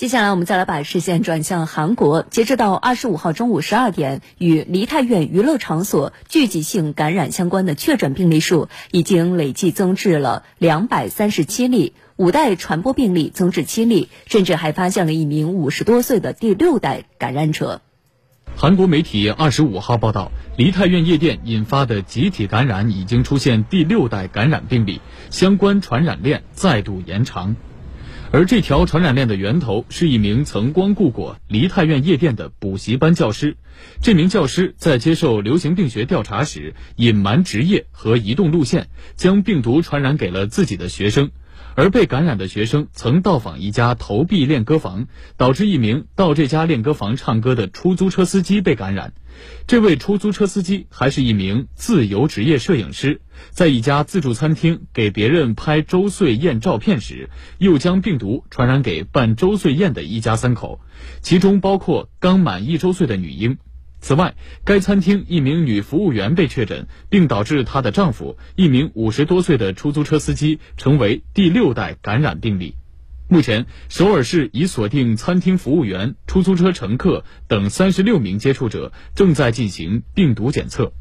接下来，我们再来把视线转向韩国。截止到二十五号中午十二点，与梨泰院娱乐场所聚集性感染相关的确诊病例数已经累计增至了两百三十七例，五代传播病例增至七例，甚至还发现了一名五十多岁的第六代感染者。韩国媒体二十五号报道，梨泰院夜店引发的集体感染已经出现第六代感染病例，相关传染链再度延长。而这条传染链的源头是一名曾光顾过梨泰院夜店的补习班教师。这名教师在接受流行病学调查时，隐瞒职业和移动路线，将病毒传染给了自己的学生。而被感染的学生曾到访一家投币练歌房，导致一名到这家练歌房唱歌的出租车司机被感染。这位出租车司机还是一名自由职业摄影师，在一家自助餐厅给别人拍周岁宴照片时，又将病毒传染给办周岁宴的一家三口，其中包括刚满一周岁的女婴。此外，该餐厅一名女服务员被确诊，并导致她的丈夫一名五十多岁的出租车司机成为第六代感染病例。目前，首尔市已锁定餐厅服务员、出租车乘客等三十六名接触者，正在进行病毒检测。